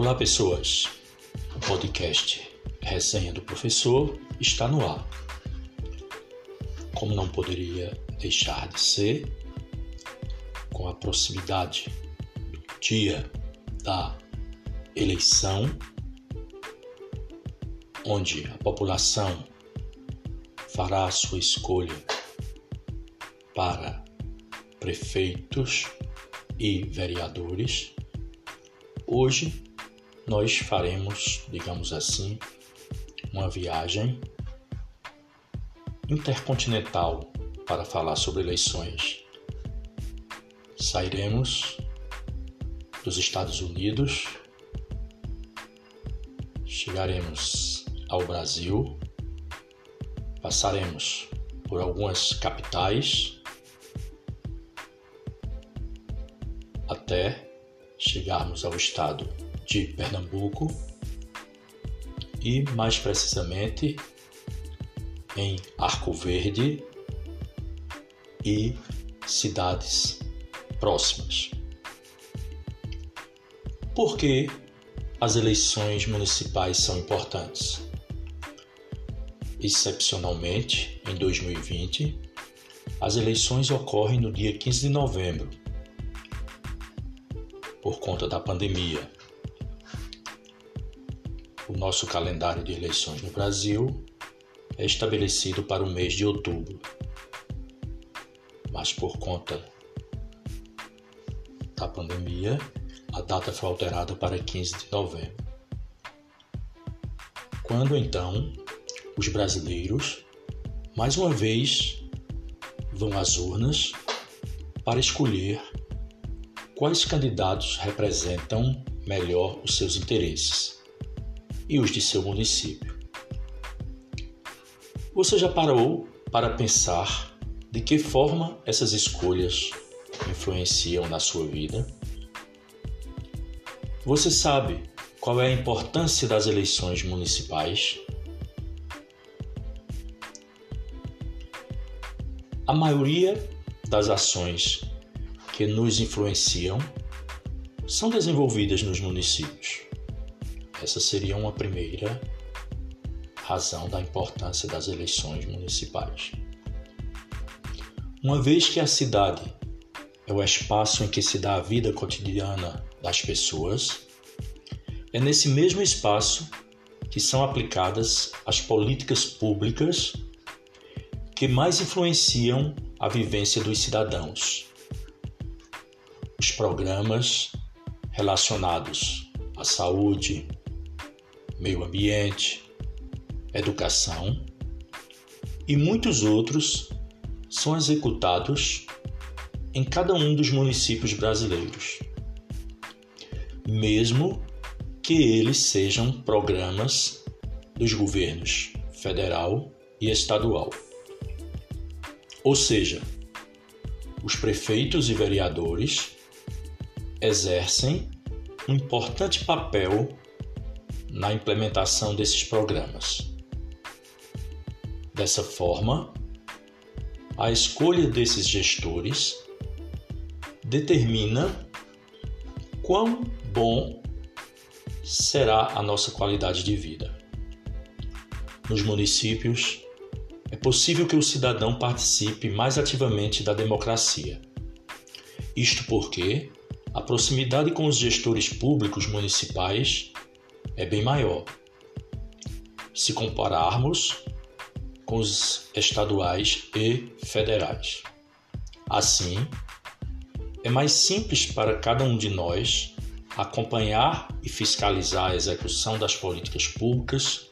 Olá, pessoas. O podcast Resenha do Professor está no ar. Como não poderia deixar de ser, com a proximidade do dia da eleição, onde a população fará a sua escolha para prefeitos e vereadores, hoje nós faremos, digamos assim, uma viagem intercontinental para falar sobre eleições. Sairemos dos Estados Unidos, chegaremos ao Brasil, passaremos por algumas capitais até chegarmos ao estado de Pernambuco e, mais precisamente, em Arco Verde e cidades próximas. Por que as eleições municipais são importantes? Excepcionalmente, em 2020, as eleições ocorrem no dia 15 de novembro, por conta da pandemia. Nosso calendário de eleições no Brasil é estabelecido para o mês de outubro, mas por conta da pandemia, a data foi alterada para 15 de novembro. Quando então os brasileiros, mais uma vez, vão às urnas para escolher quais candidatos representam melhor os seus interesses e os de seu município. Você já parou para pensar de que forma essas escolhas influenciam na sua vida? Você sabe qual é a importância das eleições municipais? A maioria das ações que nos influenciam são desenvolvidas nos municípios. Essa seria uma primeira razão da importância das eleições municipais. Uma vez que a cidade é o espaço em que se dá a vida cotidiana das pessoas, é nesse mesmo espaço que são aplicadas as políticas públicas que mais influenciam a vivência dos cidadãos os programas relacionados à saúde, meio ambiente, educação e muitos outros são executados em cada um dos municípios brasileiros, mesmo que eles sejam programas dos governos federal e estadual. Ou seja, os prefeitos e vereadores exercem um importante papel na implementação desses programas. Dessa forma, a escolha desses gestores determina quão bom será a nossa qualidade de vida. Nos municípios, é possível que o cidadão participe mais ativamente da democracia. Isto porque a proximidade com os gestores públicos municipais é bem maior. Se compararmos com os estaduais e federais. Assim, é mais simples para cada um de nós acompanhar e fiscalizar a execução das políticas públicas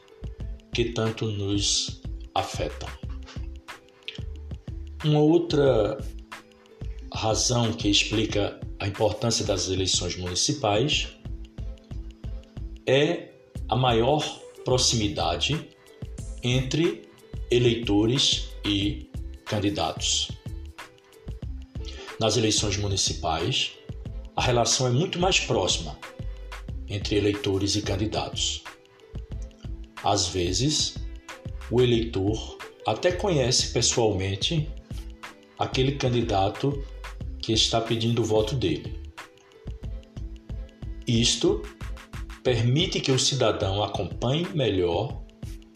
que tanto nos afetam. Uma outra razão que explica a importância das eleições municipais é a maior proximidade entre eleitores e candidatos. Nas eleições municipais, a relação é muito mais próxima entre eleitores e candidatos. Às vezes, o eleitor até conhece pessoalmente aquele candidato que está pedindo o voto dele. Isto permite que o cidadão acompanhe melhor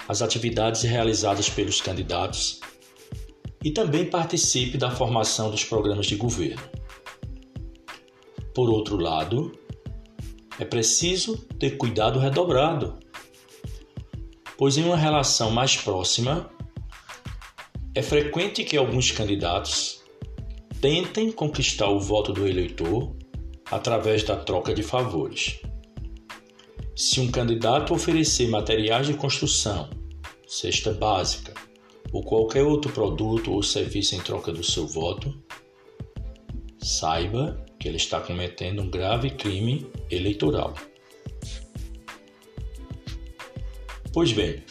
as atividades realizadas pelos candidatos e também participe da formação dos programas de governo. Por outro lado, é preciso ter cuidado redobrado, pois em uma relação mais próxima, é frequente que alguns candidatos tentem conquistar o voto do eleitor através da troca de favores. Se um candidato oferecer materiais de construção, cesta básica ou qualquer outro produto ou serviço em troca do seu voto, saiba que ele está cometendo um grave crime eleitoral. Pois bem,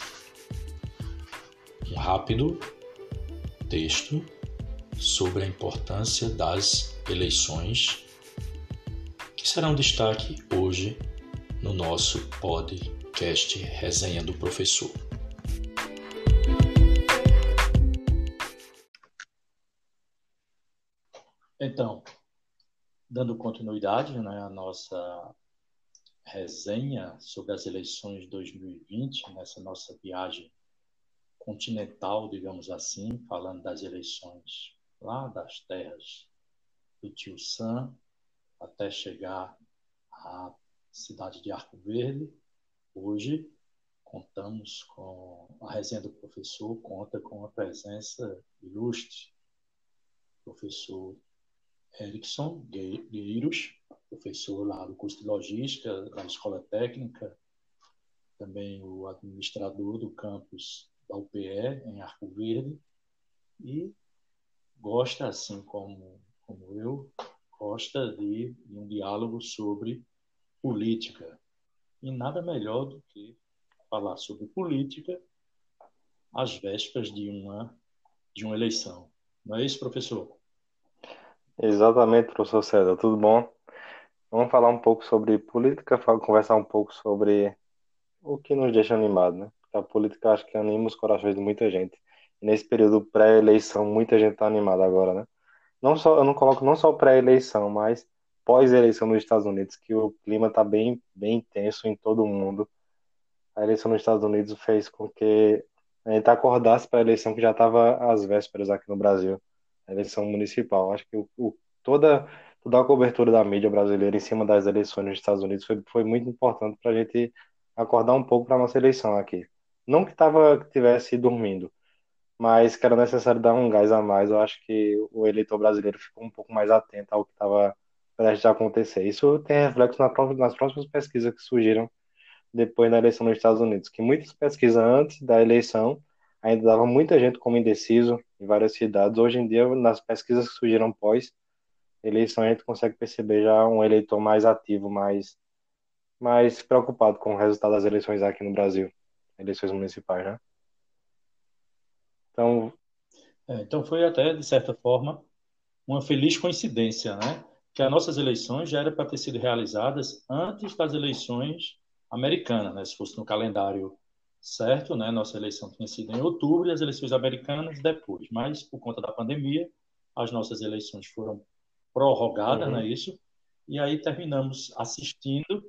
um rápido texto sobre a importância das eleições que será um destaque hoje no nosso podcast Resenha do Professor. Então, dando continuidade né, à nossa resenha sobre as eleições de 2020, nessa nossa viagem continental, digamos assim, falando das eleições lá das terras do Tio Sam até chegar à cidade de Arco Verde. Hoje contamos com a resenha do professor, conta com a presença ilustre, professor Erickson Gueiros, professor lá do curso de logística da Escola Técnica, também o administrador do campus da UPE em Arco Verde e gosta, assim como, como eu, gosta de, de um diálogo sobre política. E nada melhor do que falar sobre política às vésperas de uma, de uma eleição. Não é isso, professor? Exatamente, professor César. Tudo bom? Vamos falar um pouco sobre política, conversar um pouco sobre o que nos deixa animado, né? A política acho que anima os corações de muita gente. E nesse período pré-eleição, muita gente está animada agora, né? Não só, eu não coloco não só pré-eleição, mas pós-eleição nos Estados Unidos, que o clima está bem, bem intenso em todo mundo. A eleição nos Estados Unidos fez com que a gente acordasse para a eleição que já estava às vésperas aqui no Brasil, a eleição municipal. Acho que o, o, toda, toda a cobertura da mídia brasileira em cima das eleições nos Estados Unidos foi, foi muito importante para a gente acordar um pouco para a nossa eleição aqui. Não que tava, tivesse dormindo, mas que era necessário dar um gás a mais. Eu acho que o eleitor brasileiro ficou um pouco mais atento ao que estava prestes a acontecer. Isso tem reflexo nas próximas pesquisas que surgiram depois da eleição nos Estados Unidos, que muitas pesquisas antes da eleição ainda davam muita gente como indeciso em várias cidades. Hoje em dia, nas pesquisas que surgiram pós eleição, a gente consegue perceber já um eleitor mais ativo, mais, mais preocupado com o resultado das eleições aqui no Brasil, eleições municipais, né? Então, é, então foi até, de certa forma, uma feliz coincidência, né? Que as nossas eleições já eram para ter sido realizadas antes das eleições americanas, né? Se fosse no calendário certo, né? Nossa eleição tinha sido em outubro e as eleições americanas depois. Mas, por conta da pandemia, as nossas eleições foram prorrogadas, uhum. não é isso? E aí terminamos assistindo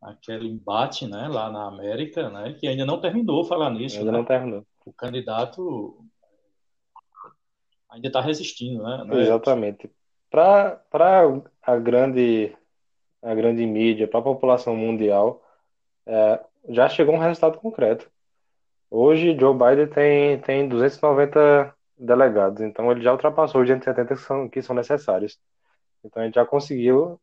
aquele embate, né? Lá na América, né? Que ainda não terminou falar nisso. Ainda né? não terminou o candidato ainda está resistindo, né? É Exatamente. Para a grande, a grande mídia, para a população mundial, é, já chegou um resultado concreto. Hoje, Joe Biden tem, tem 290 delegados, então ele já ultrapassou os 270 que são, que são necessários. Então ele já conseguiu,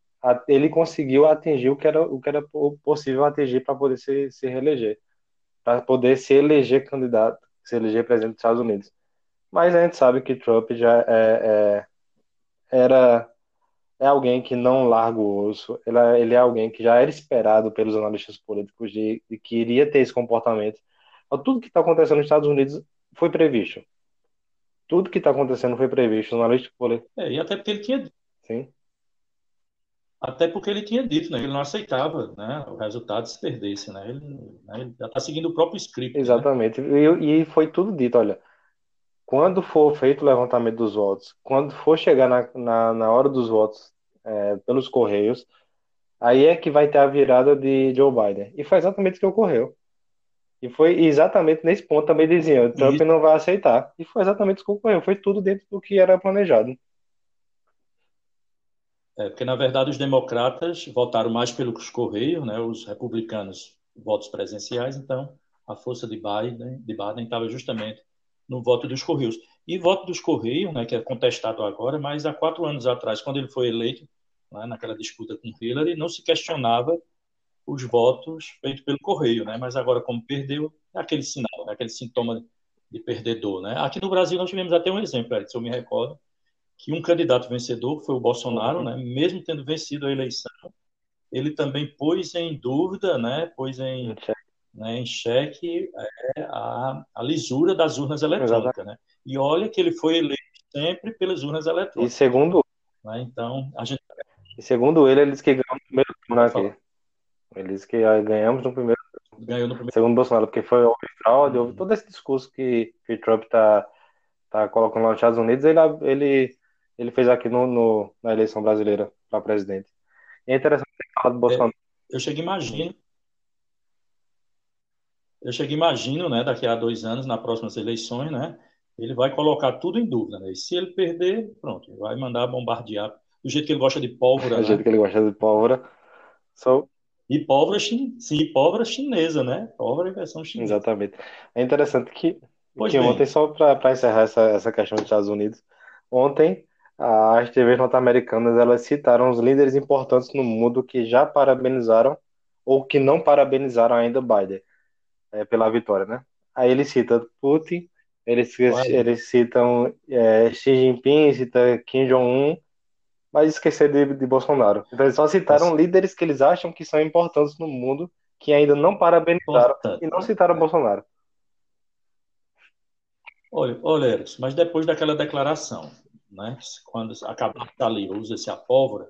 ele conseguiu atingir o que era, o que era possível atingir para poder se, se reeleger, para poder se eleger candidato, se eleger presidente dos Estados Unidos. Mas a gente sabe que Trump já é, é, era é alguém que não larga o osso, ele é, ele é alguém que já era esperado pelos analistas políticos de, de que iria ter esse comportamento. Então, tudo que está acontecendo nos Estados Unidos foi previsto. Tudo que está acontecendo foi previsto. Os analistas políticos. É, e até porque ele tinha. Sim. Até porque ele tinha dito, né? Ele não aceitava, né? O resultado se perdesse, né? Ele, né, ele já está seguindo o próprio script. Né? Exatamente. Né? E, e foi tudo dito, olha. Quando for feito o levantamento dos votos, quando for chegar na, na, na hora dos votos é, pelos correios, Aí é que vai ter a virada de Joe Biden. E foi exatamente o que ocorreu. E foi exatamente nesse ponto também diziam, Trump E, não vai aceitar. E foi exatamente o que ocorreu. Foi tudo dentro do que era planejado. é, porque, na verdade, os democratas votaram mais pelos Correios, né? Os republicanos, votos presenciais. Então, a força de Biden, de Biden estava justamente no voto dos Correios. E voto dos Correios, né, que é contestado agora, mas há quatro anos atrás, quando ele foi eleito, né, naquela disputa com Hillary, não se questionava os votos feitos pelo correio, né? Mas agora, como perdeu, é aquele sinal, é aquele sintoma de perdedor, né? Aqui no Brasil nós tivemos até um exemplo, se eu me recordo, que um candidato vencedor, que foi o Bolsonaro, né? Mesmo tendo vencido a eleição, ele também pôs em dúvida, né? Pôs em, né, em xeque é, a, a lisura das urnas eletrônicas, né? E olha que ele foi eleito sempre pelas urnas E eletrônicas, segundo, né? Então, a gente e segundo ele, eles que ganham no primeiro turno pode aqui. falar, Eles que ganhamos no primeiro, ganhou no primeiro. segundo Bolsonaro, porque foi houve fraude, houve Uhum. todo esse discurso que, que Trump tá, tá colocando lá nos Estados Unidos, ele, ele, ele fez aqui no, no- na eleição brasileira para presidente. E é interessante ter falado do Bolsonaro. É, eu chego e imagino, eu chego imagino, né, daqui a dois anos, nas próximas eleições, né, ele vai colocar tudo em dúvida, né? E se ele perder, pronto, ele vai mandar bombardear do jeito que ele gosta de pólvora, Do jeito né? que ele gosta de pólvora. Só, E pólvora, chin... sim, pólvora chinesa, né? Pólvora em versão chinesa. exatamente. É interessante que, Pois que ontem, só para encerrar essa, essa questão dos Estados Unidos, ontem as TVs norte-americanas elas citaram os líderes importantes no mundo que já parabenizaram ou que não parabenizaram ainda Biden é, pela vitória, né? Aí ele cita Putin, eles, olha, eles citam é, Xi Jinping, cita Kim Jong-un, mas esquecer de, de Bolsonaro. Então eles só citaram é líderes que eles acham que são importantes no mundo que ainda não parabenizaram importante, e não citaram É. Bolsonaro. Olha, olha, mas depois daquela declaração, né? Quando acabar a saliva, usa-se a pólvora,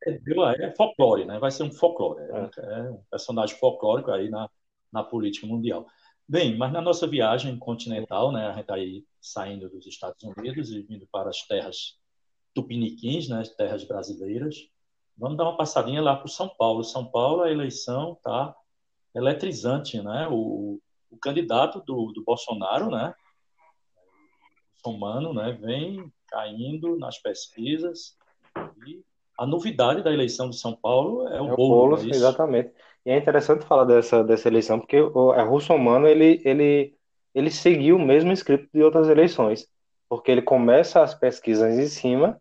perdeu, é folclore, né? Vai ser um folclore, É, é um personagem folclórico aí na, na política mundial. Bem, mas na nossa viagem continental, né? A gente está aí saindo dos Estados Unidos e vindo para as terras tupiniquins, né? As terras brasileiras. Vamos dar uma passadinha lá para São Paulo. São Paulo, a eleição tá eletrizante, né? O, o candidato do, do Bolsonaro, né? Somano, né? Vem caindo nas pesquisas e a novidade da eleição de São Paulo é o é não Boulos, é exatamente. E é interessante falar dessa, dessa eleição, porque o é, Russomano ele, ele, ele seguiu o mesmo script de outras eleições, porque ele começa as pesquisas em cima,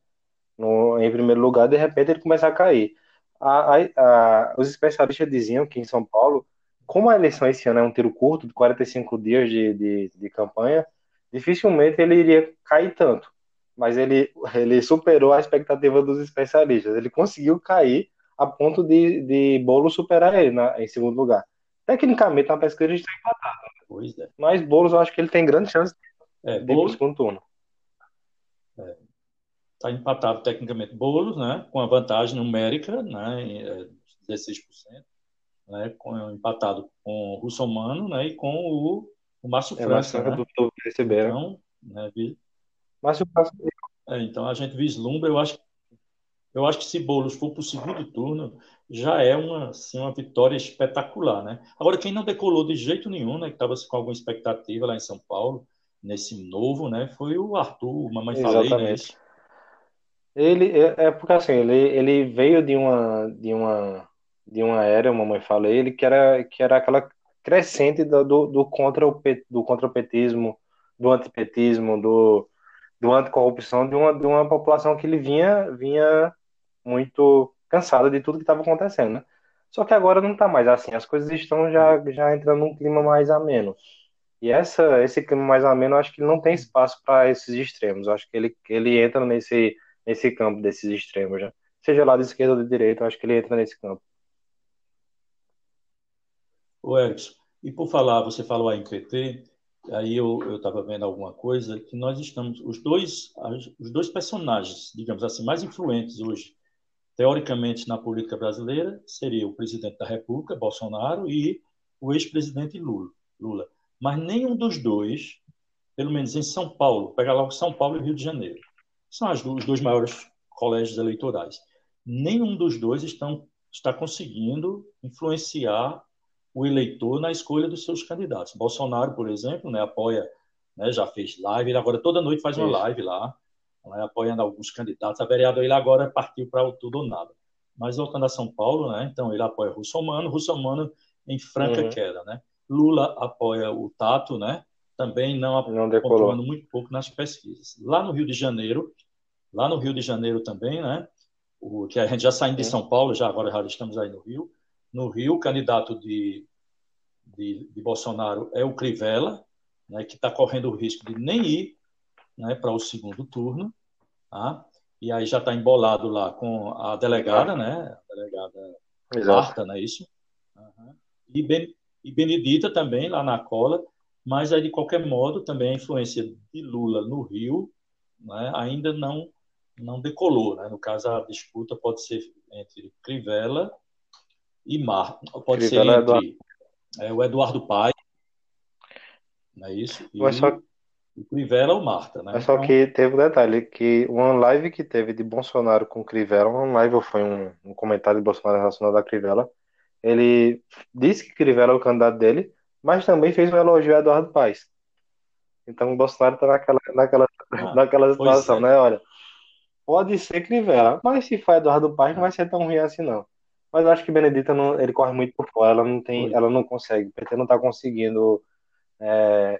no, em primeiro lugar, de repente ele começa a cair. A, a, a, os especialistas diziam que em São Paulo, como a eleição esse ano é um tiro curto, de 45 dias de, de, de campanha, dificilmente ele iria cair tanto. Mas ele, ele superou a expectativa dos especialistas. Ele conseguiu cair a ponto de, de Boulos superar ele na, em segundo lugar. Tecnicamente, na pesquisa, está empatado. Pois é. Mas Boulos, eu acho que ele tem grande chance É, de ir para o Boulos segundo turno. está empatado tecnicamente Boulos, né? Com a vantagem numérica, né? em, é, 16%, né? Com, empatado com o Russomano, né? E com o, o Márcio É França, né? do, do né? Então, né? vi- Mas o França- é, então a gente vislumbra, eu acho, eu acho que se Boulos for para o segundo turno, já é uma, assim, uma vitória espetacular, né? Agora, quem não decolou de jeito nenhum, né? Que estava com alguma expectativa lá em São Paulo, nesse novo, né? Foi o Arthur, Mamãe Falei, né? Exatamente. Ele é, é porque assim, ele, ele veio de uma de uma de uma era, mamãe falei, ele que era que era aquela crescente do, do, do contra o do contrapetismo, do antipetismo, do do anticorrupção de uma de uma população que ele vinha vinha muito cansada de tudo que estava acontecendo, né? Só que agora não está mais assim, as coisas estão já já entrando num clima mais ameno. E essa esse clima mais ameno, acho que não tem espaço para esses extremos. Acho que ele ele entra nesse nesse campo desses extremos já. Seja lá de esquerda ou de direita, acho que ele entra nesse campo. Ô, Erickson, e por falar, você falou aí em PT, aí eu estava vendo alguma coisa que nós estamos, os dois, os dois personagens, digamos assim, mais influentes hoje, teoricamente, na política brasileira, seria o presidente da República, Bolsonaro, e o ex-presidente Lula, Lula. Mas nenhum dos dois, pelo menos em São Paulo, pega logo São Paulo e Rio de Janeiro, são as os dois maiores colégios eleitorais. Nenhum dos dois estão está conseguindo influenciar o eleitor na escolha dos seus candidatos. Bolsonaro, por exemplo, né, apoia, né, já fez live, agora toda noite faz uma live lá, né, apoiando alguns candidatos. A vereador ele agora partiu para o tudo ou nada. Mas voltando a São Paulo, né, então ele apoia Russomano, Russomano em franca uhum. queda, né? Lula apoia o Tato, né? Também não, não pontuando muito pouco nas pesquisas. Lá no Rio de Janeiro, lá no Rio de Janeiro também, né? O, que a gente já saindo de São Paulo, já agora já estamos aí no Rio. No Rio, o candidato de, de, de Bolsonaro é o Crivella, né, que está correndo o risco de nem ir né, para o segundo turno. Tá? E aí já está embolado lá com a delegada, né? A delegada Exato. Marta, não é isso? Uhum. E, ben, e Benedita também, lá na cola. Mas aí, de qualquer modo, também a influência de Lula no Rio né, ainda não não decolou. Né? No caso, a disputa pode ser entre Crivella e Mar. Pode Crivella ser entre Eduardo. É, o Eduardo Paes, não é isso? E Mas só... o Crivella ou Marta. Né? Mas só então... que teve um detalhe, que uma live que teve de Bolsonaro com Crivella, uma live foi um, um comentário de Bolsonaro relacionado a Crivella, ele disse que Crivella é o candidato dele, mas também fez um elogio a Eduardo Paes. Então o Bolsonaro está naquela, naquela, ah, naquela situação, é. né? Olha, Pode ser Crivella, mas se for Eduardo Paes, não vai ser tão ruim assim, não. Mas eu acho que Benedita não, ele corre muito por fora, ela não tem, ela não consegue, o PT não está conseguindo é,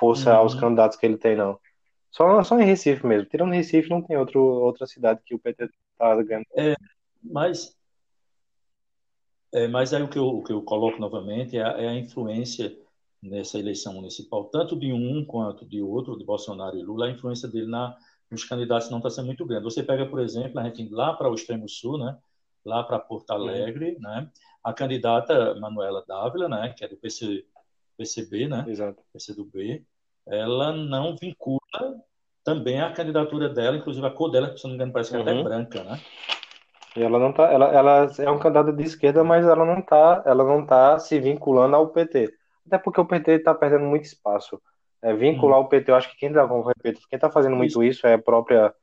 força uhum. aos candidatos que ele tem, não. Só, só em Recife mesmo. Tirando Recife, não tem outro, outra cidade que o PT está ganhando. É, mas, é, mas aí o que eu, o que eu coloco novamente é a, é a influência nessa eleição municipal, tanto de um quanto de outro, de Bolsonaro e Lula, a influência dele na nos candidatos não está sendo muito grande. Você pega, por exemplo, a gente lá para o extremo sul, né? lá para Porto Alegre, uhum. né? a candidata Manuela Dávila, né? que é do PC, PCB, né? Exato. PCdoB, ela não vincula também a candidatura dela, inclusive a cor dela, se não me engano, parece que uhum. é até branca, né? E ela não tá, ela, ela é um candidato de esquerda, mas ela não tá, ela não tá se vinculando ao PT. Até porque o PT está perdendo muito espaço. É, vincular hum. o PT, eu acho que quem tá, como repito, quem tá fazendo muito isso, isso é a própria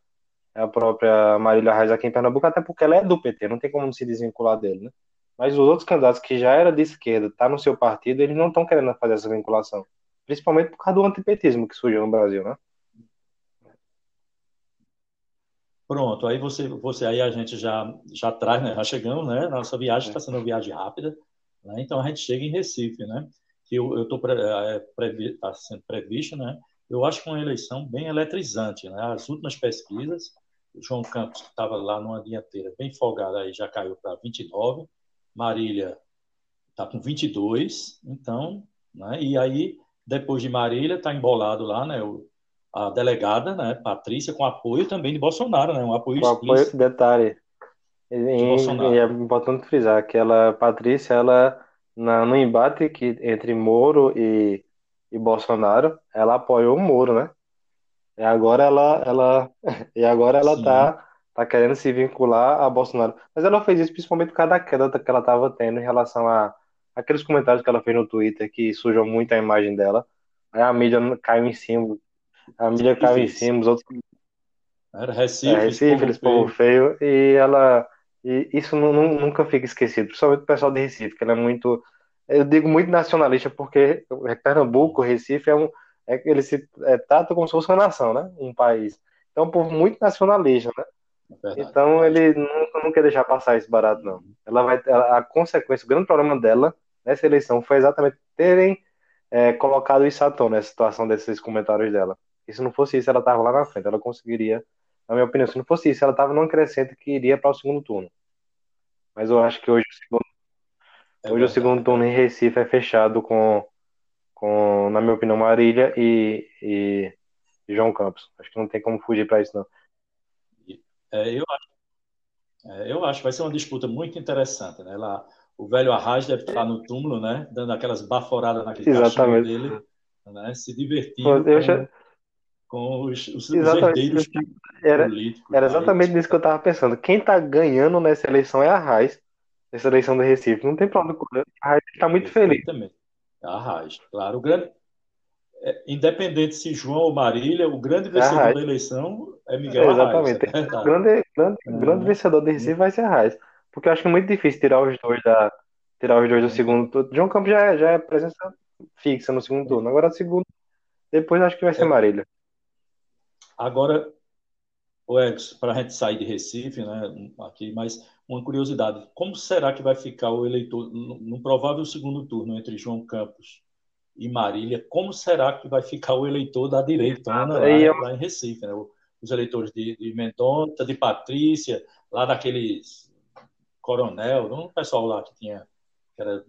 é a própria Marília Reis aqui em Pernambuco, até porque ela é do PT, não tem como se desvincular dele, né? Mas os outros candidatos que já era de esquerda, tá no seu partido, eles não estão querendo fazer essa vinculação. Principalmente por causa do antipetismo que surgiu no Brasil, né? Pronto, aí você, você aí a gente já já traz, né? Já chegamos, né? Nossa viagem está sendo uma viagem rápida, né? Então a gente chega em Recife, né? que eu estou é, tá sendo previsto, né? Eu acho que uma eleição bem eletrizante, né? As últimas pesquisas, o João Campos que estava lá numa dianteira bem folgada aí já caiu para 29, Marília está com 22, então, né? E aí depois de Marília está embolado lá, né? O, a delegada, né? Patrícia com apoio também de Bolsonaro, né? Um apoio com apoio detalhe. De é importante frisar que ela, Patrícia, ela na, no embate que, entre Moro e, e Bolsonaro, ela apoiou o Moro, né? E agora ela, ela, e agora ela tá, tá querendo se vincular a Bolsonaro. Mas ela fez isso principalmente por causa da queda que ela estava tendo em relação a aqueles comentários que ela fez no Twitter que sujam muito a imagem dela. Aí a mídia caiu em cima, a mídia caiu em cima, os outros. Era Recife, é, Recife eles povo feio. E ela e isso não, não, nunca fica esquecido, principalmente o pessoal de Recife, que ele é muito. Eu digo muito nacionalista, porque Pernambuco, Recife, é um. É, ele se é, trata como se fosse uma nação, né? Um país. Então, é um povo muito nacionalista, né? É então, ele nunca não quer deixar passar isso barato, não. Ela vai, a, a consequência, o grande problema dela nessa eleição foi exatamente terem é, colocado isso à tona, essa situação desses comentários dela. E se não fosse isso, ela estava lá na frente, ela conseguiria na minha opinião, se não fosse isso, ela estava num crescente que iria para o segundo turno. Mas eu acho que hoje, o segundo, é hoje o segundo turno em Recife é fechado com, com na minha opinião, Marília e, e, João Campos. Acho que não tem como fugir para isso, não. É, eu, acho, é, eu acho que vai ser uma disputa muito interessante, né? Lá, o velho Arras deve estar no túmulo, né? Dando aquelas baforadas naquele Exatamente. dele, né? Se divertindo. Eu já, com os, os, herdeiros era, políticos. Era exatamente nisso que eu estava pensando. Quem está ganhando nessa eleição é a Raiz, nessa eleição do Recife. Não tem problema. A Raiz está muito feliz. Também. A Raiz, claro. O grande, é, independente se João ou Marília, o grande é vencedor da eleição é Miguel é, Exatamente. Arraes, é o grande, grande, grande vencedor do Recife vai ser a Raiz. Porque eu acho que é muito difícil tirar os dois da, tirar os dois do segundo turno. João Campos já é, já é presença fixa no segundo turno. Agora, segundo, depois acho que vai ser É. Marília. Agora, o Ex, para a gente sair de Recife, né, aqui, mas uma curiosidade: como será que vai ficar o eleitor no, provável segundo turno entre João Campos e Marília? Como será que vai ficar o eleitor da direitona lá, Aí é- lá em Recife? Né? Os eleitores de, de Mendonça, de Patrícia, lá daqueles coronel, um pessoal lá que tinha que era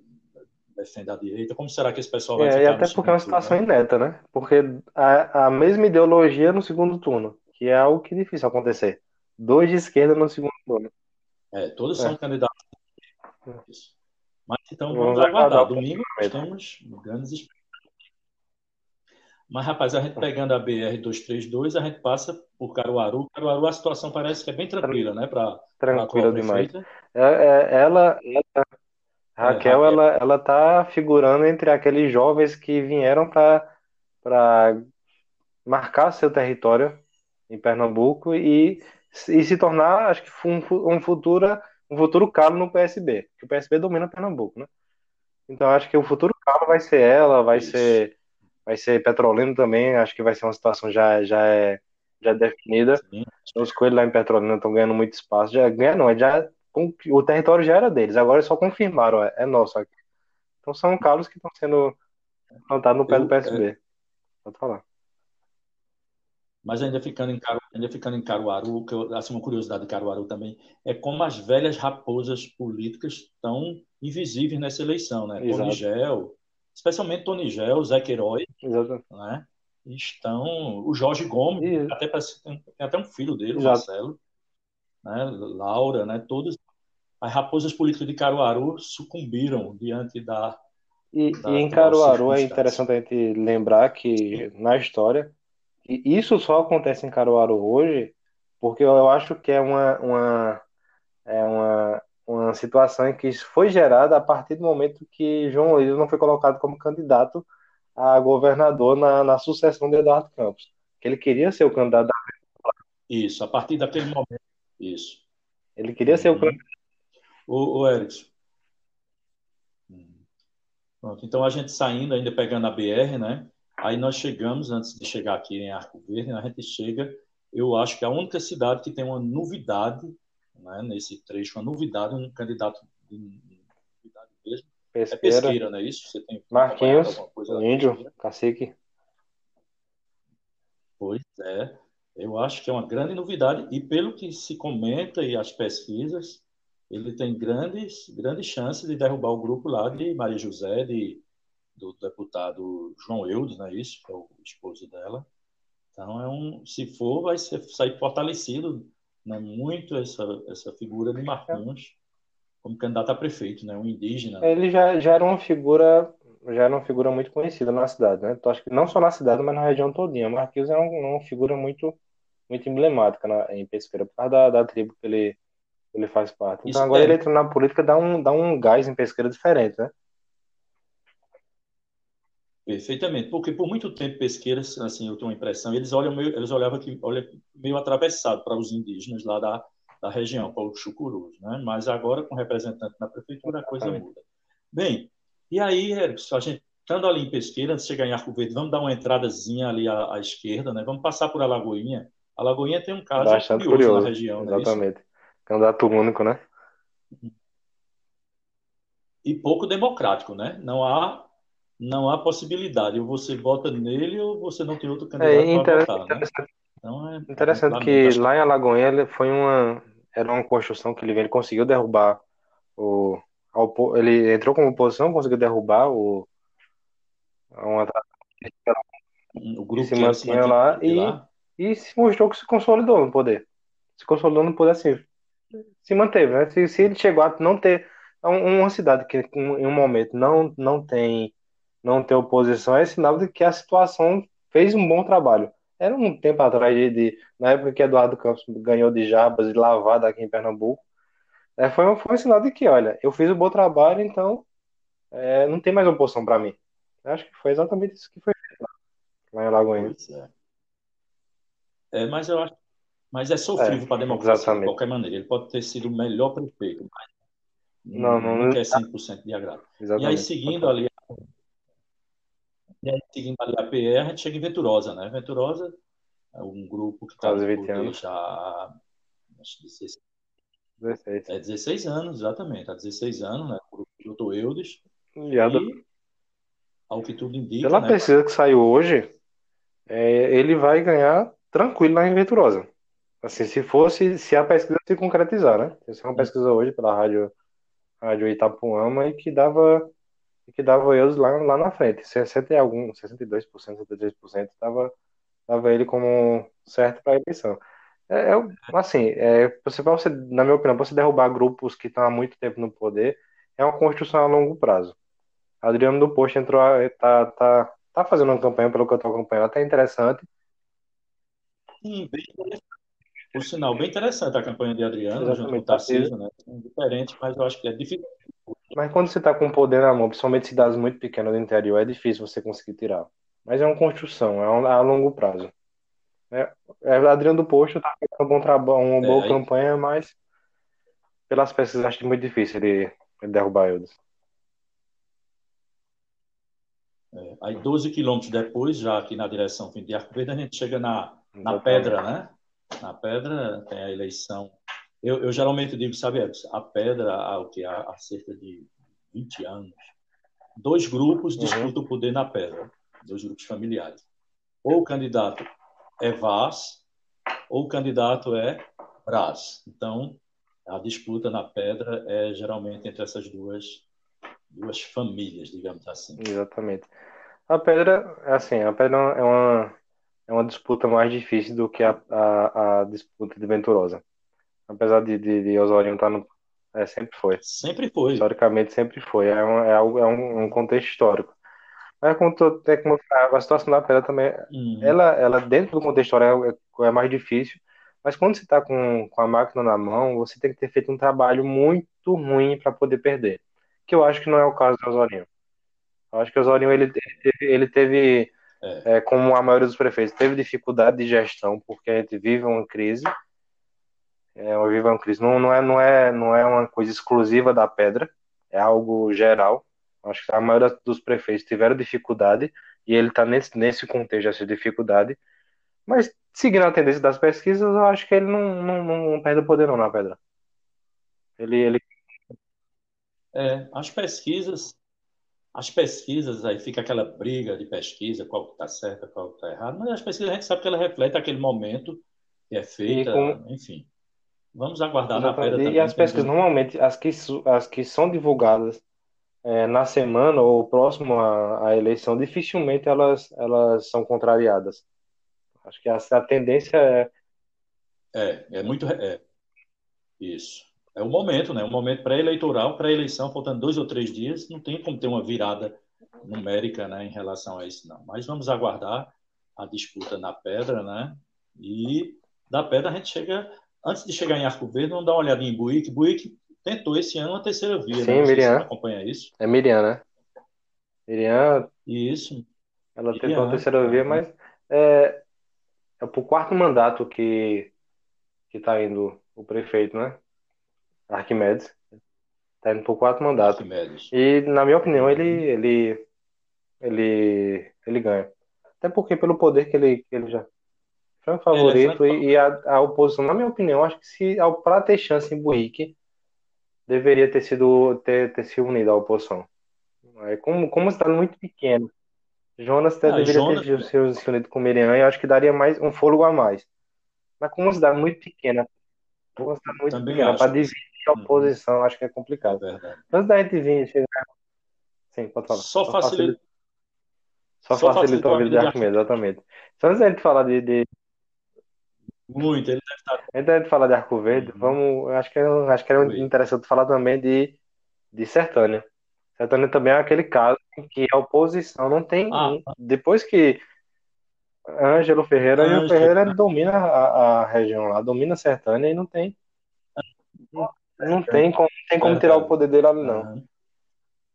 defender a direita. Como será que esse pessoal vai É, e ficar até no porque é uma situação né? ineta, né? Porque a, a mesma ideologia no segundo turno, que é algo que é difícil acontecer. Dois de esquerda no segundo turno. É, todos são É. candidatos. Isso. Mas então Vamos vamos aguardar. aguardar Domingo nós temos grandes expectativas. Mas, rapaz, a gente pegando a BR-232, a gente passa por Caruaru. Caruaru, a situação parece que é bem tranquila, né? Para a Tranquilo atual demais. É, é, ela, Raquel, Raquel. ela, ela tá figurando entre aqueles jovens que vieram para marcar seu território em Pernambuco e, e se tornar, acho que um, um futuro um futuro calo no PSB, que o PSB domina Pernambuco, né? Então acho que o futuro calo vai ser ela, vai Isso. ser vai ser Petrolina também, acho que vai ser uma situação já já é já é definida. Sim. Os coelhos lá em Petrolina estão ganhando muito espaço, já ganha não, é já o território já era deles, agora só confirmaram, é, é nosso aqui. Então são calos que estão sendo plantados no pé Eu- do PSB. Pode falar. Mas ainda ficando em Caruaru, ainda ficando em Caruaru, que eu, assim, uma curiosidade de Caruaru também, é como as velhas raposas políticas estão invisíveis nessa eleição, né? Exato. Tony Gel, especialmente Tony Gel, Zé Queiroz, Exato. né? Estão o Jorge Gomes, até parece tem, tem até um filho dele, o. Marcelo, né? Laura, né? Todos as raposas políticas de Caruaru sucumbiram diante da E, Da e em Caruaru é interessante a gente lembrar que na história, e isso só acontece em Caruaru hoje, porque eu acho que é uma, uma, é uma, uma situação em que isso foi gerada a partir do momento que João Luiz não foi colocado como candidato a governador na, na sucessão de Eduardo Campos. Que ele queria ser o candidato, da- isso, a partir daquele momento, isso. ele queria ser o Uhum. candidato. O, o Erickson. Pronto, então a gente saindo, ainda pegando a BR, né? Aí nós chegamos, antes de chegar aqui em Arco Verde, a gente chega, eu acho que a única cidade que tem uma novidade, né, nesse trecho, uma novidade, um candidato de novidade mesmo, é Pesqueira, Pesqueira, não é isso? Você tem Marquinhos, coisa índio, Pesqueira? cacique. Pois é, eu acho que é uma grande novidade e pelo que se comenta e as pesquisas, ele tem grandes, grandes chances de derrubar o grupo lá de Maria José, de, do deputado João Eudes, não é isso? Que é o esposo dela. Então, é um, se for, vai ser, sair fortalecido né, muito essa, essa figura de Marquinhos como candidato a prefeito, né? Um indígena. Ele já, já era uma figura, já era uma figura muito conhecida na cidade, né? Então, acho que não só na cidade, mas na região todinha. Marquinhos é um- uma figura muito, muito emblemática na, em Pesqueira, por causa da, da tribo que ele, ele faz parte. Então, agora é. ele entrando na política dá um, dá um gás em Pesqueira diferente, né? Perfeitamente, porque por muito tempo pesqueiras, assim, eu tenho uma impressão, eles olham meio, eles olhavam que olha meio atravessado para os indígenas lá da, da região, para os chucurus, né? Mas agora com representante na prefeitura a coisa Exatamente. muda. Bem, e aí, Erickson, a gente estando ali em Pesqueira, antes de chegar em Arco Verde, vamos dar uma entradazinha ali à, à esquerda, né? Vamos passar por Alagoinha. Alagoinha tem um caso Bastante curioso, curioso. na região, é? Exatamente. Candidato único, né? E pouco democrático, né? Não há não há possibilidade, ou você vota nele ou você não tem outro É candidato para inter- votar, né? interessante, Então é interessante lamento, que lá em Alagoinha ele foi uma, era uma construção que ele, ele conseguiu derrubar o, ele entrou como oposição, conseguiu derrubar o, uma o grupo se mantinha lá de e, lá. e se mostrou que se consolidou no poder. Se consolidou no poder assim, se manteve, né? Se, se ele chegou a não ter um- uma cidade que em um momento não, não tem não tem oposição, é sinal de que a situação fez um bom trabalho. Era um tempo atrás de, de- na época que Eduardo Campos ganhou de Jabas e lavada aqui em Pernambuco, é, foi, um- foi um sinal de que, olha, eu fiz um bom trabalho, então é, não tem mais oposição para mim. Eu acho que foi exatamente isso que foi feito lá, lá em Alagoinha. Pois é. É, mas eu acho, mas é sofrível É, para a democracia de exatamente. qualquer maneira. Ele pode ter sido o melhor prefeito, mas Não, não, nunca é 100% de agrado. Exatamente. E aí, seguindo ali, e aí, seguindo ali a PR, a gente chega em Venturosa, né? Venturosa é um grupo que está no 20 poder já há acho, 16, 16. é 16 anos, exatamente. Há 16 anos, né? O grupo de Otto Eudes. E a do- E, ao que tudo indica, Pela né? pesquisa que saiu hoje, é, ele vai ganhar tranquilo lá em Venturosa. Assim, se fosse, se a pesquisa se concretizar, né? Isso é uma pesquisa hoje pela rádio, rádio Itapuama e que dava, e que dava eles lá, lá na frente. 60 e algum, 62%, 63% dava, dava ele como certo para a eleição. É, é, assim, é, você, você, na minha opinião, você derrubar grupos que estão há muito tempo no poder, é uma construção a longo prazo. Adriano do Posto entrou, a- tá, tá, tá fazendo uma campanha, pelo que eu estou acompanhando, até interessante. Sim, bem interessante. Por sinal, bem interessante a campanha de Adriano, junto com o Exatamente, Tarcísio, né? São diferentes, mas eu acho que é difícil. Mas quando você está com poder na mão, principalmente cidades muito pequenas do interior, é difícil você conseguir tirar. Mas é uma construção, é um- a longo prazo. É, é, Adriano do Posto está fazendo um bom trabalho, uma É, boa aí- campanha, mas pelas pesquisas acho muito difícil ele, ele derrubar eles. É, aí 12 quilômetros depois, já aqui na direção fim de Arco Verde, a gente chega na, na Exatamente. Pedra, né? Na Pedra tem a eleição. Eu, eu geralmente digo, sabe, a Pedra, há, o que, há, cerca de 20 anos, dois grupos Uhum. disputam o poder na Pedra, dois grupos familiares. Ou o candidato é Vaz, ou o candidato é Braz. Então, a disputa na Pedra é geralmente entre essas duas, duas famílias, digamos assim. Exatamente. A pedra, é assim, a pedra é uma, é uma disputa mais difícil do que a, a, a disputa de Venturosa. Apesar de, de, de Osório estar no. É, sempre foi. Sempre foi. Historicamente sempre foi. É um, é é um, contexto histórico. Mas como, tu, é como a situação da pedra também, Uhum. ela, ela dentro do contexto histórico é, é mais difícil. Mas quando você está com, com a máquina na mão, você tem que ter feito um trabalho muito ruim para poder perder. Que eu acho que não é o caso do Osório. Eu acho que o Osório ele teve, ele teve É. como a maioria dos prefeitos, teve dificuldade de gestão, porque a gente vive uma crise. É, vive uma crise. Não, não, é, não, é, não é uma coisa exclusiva da pedra, é algo geral. Acho que a maioria dos prefeitos tiveram dificuldade e ele está nesse, nesse contexto dessa dificuldade. Mas, seguindo a tendência das pesquisas, eu acho que ele não, não, não perde o poder não na pedra. Ele, ele É, as pesquisas, as pesquisas, aí fica aquela briga de pesquisa, qual que está certa, qual que está errado, mas as pesquisas a gente sabe que ela reflete aquele momento que é feita, com- enfim. Vamos aguardar na pedra Exatamente. também. E as pesquisas, normalmente, as que, as que são divulgadas é, na semana ou próximo à, à eleição, dificilmente elas, elas são contrariadas. Acho que a, a tendência é. É, é muito. É, isso. É o momento, né? O momento pré-eleitoral, pré-eleição, faltando dois ou três dias, não tem como ter uma virada numérica, né, em relação a isso, não. Mas vamos aguardar a disputa na pedra, né? E da pedra a gente chega. Antes de chegar em Arco Verde, vamos dar uma olhadinha em Buíque. Buíque tentou esse ano uma terceira via, Sim, né? Miriam. acompanha isso. É Miriam, né? Miriam, Isso. ela Miriam, tentou a terceira via, mas é, é pro quarto mandato que, que tá indo o prefeito, né? Arquimedes. Tá indo pro quarto mandato. Arquimedes. E, na minha opinião, ele, ele, ele, ele ganha. Até porque pelo poder que ele, que ele já. Franco favorito franco e, e a, a oposição, na minha opinião, acho que se ao- pra ter chance em Buíque, deveria ter sido ter, ter se unido à oposição. Aí, como, como está muito pequeno, Jonas até Ah, deveria Jonas- ter se, se unido com Miriam e acho que daria mais um fôlego a mais. Mas como uma cidade muito pequena, uma cidade muito Também pequena, para dividir a Uhum. oposição, acho que é É complicado. verdade. Antes da gente vir chegar. Sim, pode falar. Só facilita. Só só facilitou a vida de Arquimedes, exatamente. Então, antes da gente falar de, de, Muito. Ele deve estar. antes da gente falar de Arco Verde, Uhum. vamos, acho que, é- acho que era Oi. interessante falar também de, de Sertânia. Sertânia também é aquele caso em que a oposição não tem. Ah. Depois que Ângelo Ferreira, Ângelo Ferreira domina a, a região lá, domina Sertânia e não tem. Não, não tem como, não tem como tirar o poder dele ali, não. Aham.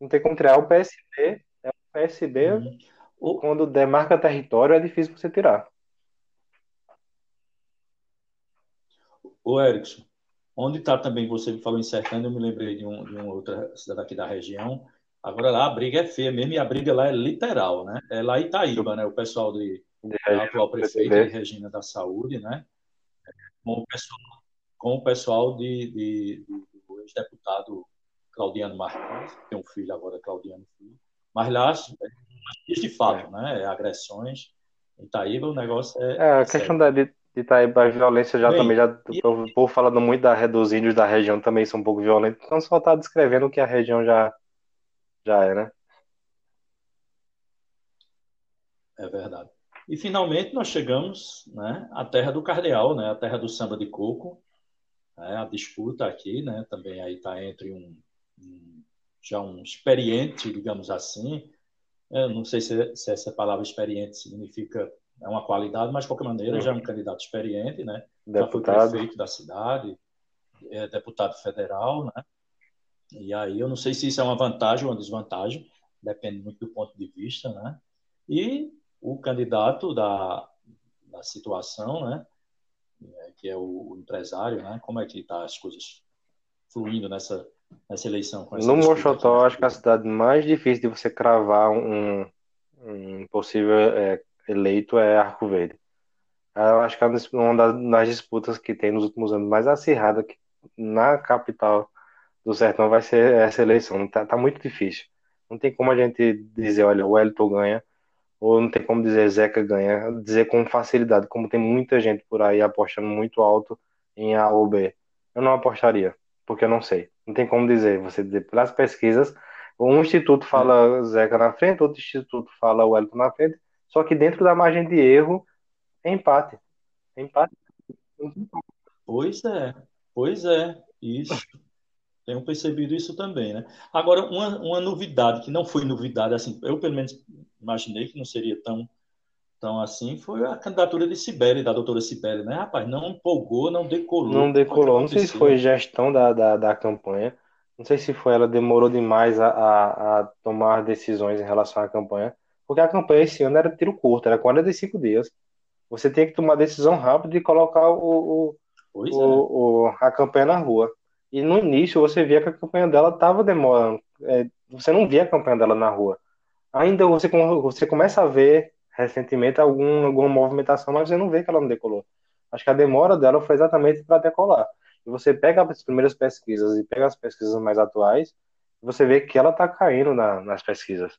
Não tem como tirar. O PSB, é o PSB, Uhum. O- quando demarca território, é difícil você tirar. Ô, Erickson, onde está também, você me falou em Sertânia, eu me lembrei de, um, de uma outra cidade aqui da região. Agora lá a briga é feia mesmo, e a briga lá é literal, né? É lá Itaíba, né? O pessoal de, de atual prefeita de Regina da Saúde, né? Com o pessoal, com o pessoal de, de, do ex-deputado Claudiano Martins, que tem um filho agora, Claudiano Filho. Mas lá, de fato, é. né? Agressões. Em Itaíba o negócio é. É, a questão da, de, de Itaíba, a violência já Bem, também, já, e... o povo falando muito da, dos índios da região também são um pouco violentos, então só está descrevendo o que a região já, já é, né? É verdade. E finalmente nós chegamos né, à terra do cardeal, né, a terra do samba de coco. Né, a disputa aqui né, também aí está entre um, um, já um experiente, digamos assim. Eu não sei se, se essa palavra experiente significa é uma qualidade, mas de qualquer maneira já é um candidato experiente, né? Deputado. Já foi prefeito da cidade, é deputado federal, né? E aí eu não sei se isso é uma vantagem ou uma desvantagem, depende muito do ponto de vista, né? E o candidato da, da situação, né? Que é o, empresário, né? Como é que está as coisas fluindo nessa nessa eleição? no Mochotó, acho que a cidade mais difícil de você cravar um, um possível é, eleito é Arco Verde. Eu acho que é uma das disputas que tem nos últimos anos mais acirrada que na capital do Sertão vai ser essa eleição. Tá, tá muito difícil. Não tem como a gente dizer, olha, o Wellington ganha, ou não tem como dizer Zeca ganha, dizer com facilidade, como tem muita gente por aí apostando muito alto em A ou B. Eu não apostaria, porque eu não sei. Não tem como dizer. Você dizer pelas pesquisas, um instituto fala Zeca na frente, outro instituto fala Wellington na frente, só que dentro da margem de erro é empate. É empate. Pois é, pois é, isso. Tenho percebido isso também, né? Agora, uma, uma novidade, que não foi novidade, assim, eu pelo menos imaginei que não seria tão, tão assim, foi a candidatura de Sibeli, da doutora Sibeli, né? Rapaz, não empolgou, não decolou. Não decolou, não sei se foi gestão da, da, da campanha, não sei se foi ela demorou demais a, a, a tomar decisões em relação à campanha, porque a campanha esse ano era tiro curto, era 45 dias. Você tem que tomar decisão rápida e colocar o, o, o, é. o, a campanha na rua. E no início você via que a campanha dela estava demorando. É, você não via a campanha dela na rua. Ainda você, você começa a ver recentemente algum, alguma movimentação, mas você não vê que ela não decolou. Acho que a demora dela foi exatamente para decolar. E você pega as primeiras pesquisas e pega as pesquisas mais atuais, você vê que ela está caindo na, nas pesquisas.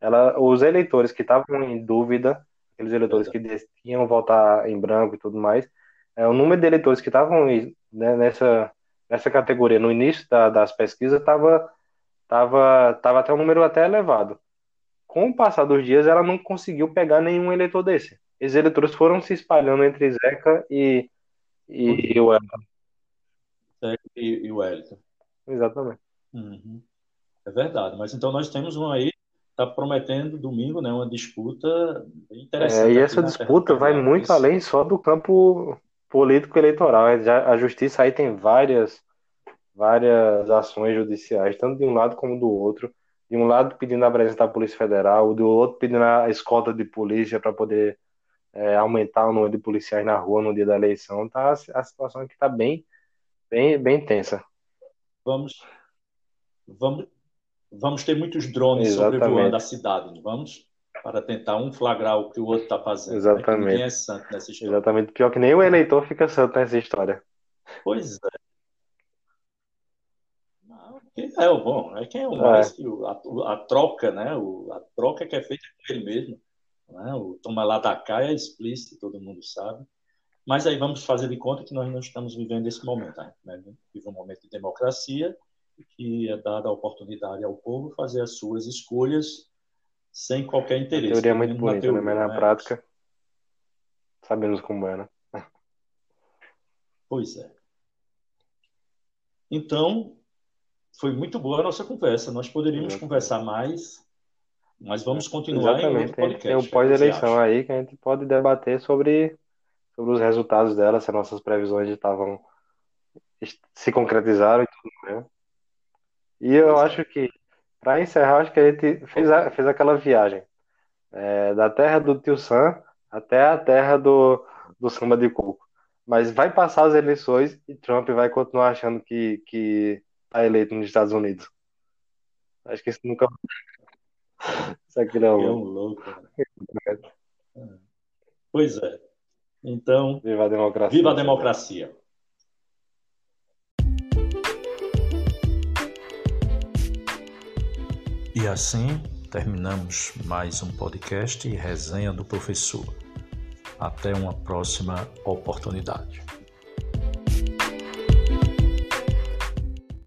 Ela, os eleitores que estavam em dúvida, aqueles eleitores que tinham votar em branco e tudo mais, é, o número de eleitores que estavam né, nessa nessa categoria no início da, das pesquisas estava tava, tava até um número até elevado. Com o passar dos dias, ela não conseguiu pegar nenhum eleitor desse. Os eleitores foram se espalhando entre Zeca e, e, e o Wellington. Zeca e, e o Wellington. Exatamente. Uhum. É verdade. Mas então nós temos um aí está prometendo domingo, né, uma disputa interessante. É, e essa disputa vai muito além só do campo político eleitoral. A justiça aí tem várias, várias ações judiciais, tanto de um lado como do outro. De um lado pedindo a presença da Polícia Federal, do outro pedindo a escolta de polícia para poder é, aumentar o número de policiais na rua no dia da eleição. Tá, a situação aqui está bem, bem, bem tensa. Vamos, vamos, vamos ter muitos drones Exatamente. sobrevoando a cidade, vamos? Para tentar um flagrar o que o outro está fazendo. Exatamente. Ninguém é santo nessa história. Exatamente. Pior que nem o eleitor fica santo nessa história. Pois é. É o bom, é quem é o mais é. a, a, troca, né? O, a troca que é feita com ele mesmo. Né? O toma lá da cá é explícito, todo mundo sabe. Mas aí vamos fazer de conta que nós não estamos vivendo esse momento. Né? Vive um momento de democracia que é dada a oportunidade ao povo fazer as suas escolhas sem qualquer interesse. A teoria é muito bonita, teoria, né? mas na né? prática sabemos como é, né? Pois é. Então, foi muito boa a nossa conversa. Nós poderíamos Exatamente. conversar mais, mas vamos continuar Exatamente. em outro podcast. Tem o pós-eleição aí que a gente pode debater sobre, sobre os resultados dela, se as nossas previsões estavam se concretizaram e tudo, né? E eu acho que para encerrar, acho que a gente fez, a, fez aquela viagem é, da terra do Tio Sam até a terra do, do samba de coco. Mas vai passar as eleições e Trump vai continuar achando que, que tá eleito nos Estados Unidos. Acho que isso nunca. Isso aqui não é um louco. Pois é. Então. Viva a democracia. Viva a democracia. E assim terminamos mais um podcast e resenha do professor. Até uma próxima oportunidade.